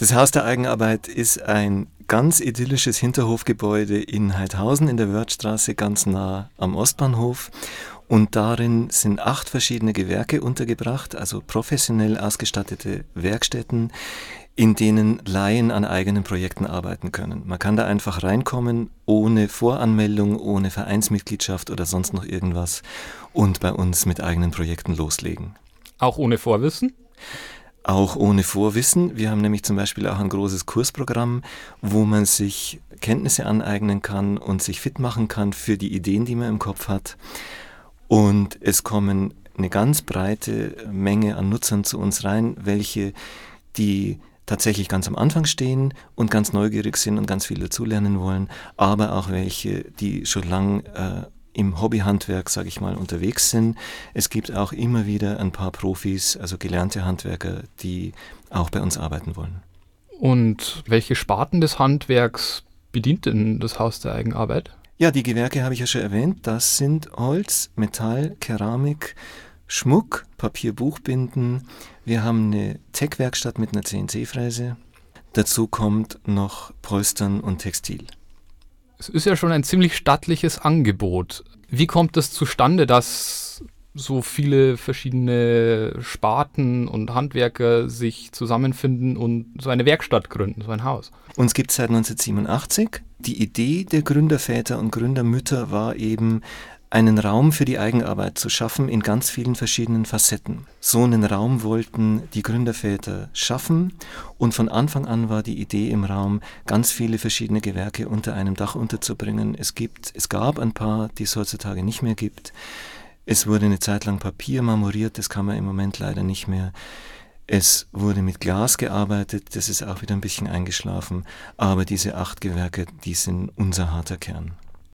Das Haus der Eigenarbeit ist ein ganz idyllisches Hinterhofgebäude in Heidhausen in der Wörthstraße, ganz nah am Ostbahnhof. Und darin sind acht verschiedene Gewerke untergebracht, also professionell ausgestattete Werkstätten, in denen Laien an eigenen Projekten arbeiten können. Man kann da einfach reinkommen, ohne Voranmeldung, ohne Vereinsmitgliedschaft oder sonst noch irgendwas und bei uns mit eigenen Projekten loslegen. Auch ohne Vorwissen? Auch ohne Vorwissen. Wir haben nämlich zum Beispiel auch ein großes Kursprogramm, wo man sich Kenntnisse aneignen kann und sich fit machen kann für die Ideen, die man im Kopf hat. Und es kommen eine ganz breite Menge an Nutzern zu uns rein, welche die tatsächlich ganz am Anfang stehen und ganz neugierig sind und ganz viel dazulernen wollen, aber auch welche, die schon lang äh, im Hobbyhandwerk, sage ich mal, unterwegs sind. Es gibt auch immer wieder ein paar Profis, also gelernte Handwerker, die auch bei uns arbeiten wollen. Und welche Sparten des Handwerks bedient denn das Haus der Eigenarbeit? Ja, die Gewerke habe ich ja schon erwähnt. Das sind Holz, Metall, Keramik, Schmuck, Papier, Buchbinden. Wir haben eine Tech-Werkstatt mit einer CNC-Fräse. Dazu kommt noch Polstern und Textil. Es ist ja schon ein ziemlich stattliches Angebot. Wie kommt es zustande, dass so viele verschiedene Sparten und Handwerker sich zusammenfinden und so eine Werkstatt gründen, so ein Haus? Uns gibt es seit 1987. Die Idee der Gründerväter und Gründermütter war eben, einen Raum für die Eigenarbeit zu schaffen in ganz vielen verschiedenen Facetten. So einen Raum wollten die Gründerväter schaffen und von Anfang an war die Idee im Raum, ganz viele verschiedene Gewerke unter einem Dach unterzubringen. Es gibt, es gab ein paar, die es heutzutage nicht mehr gibt. Es wurde eine Zeit lang Papier marmoriert, das kann man im Moment leider nicht mehr. Es wurde mit Glas gearbeitet, das ist auch wieder ein bisschen eingeschlafen, aber diese acht Gewerke, die sind unser harter Kern.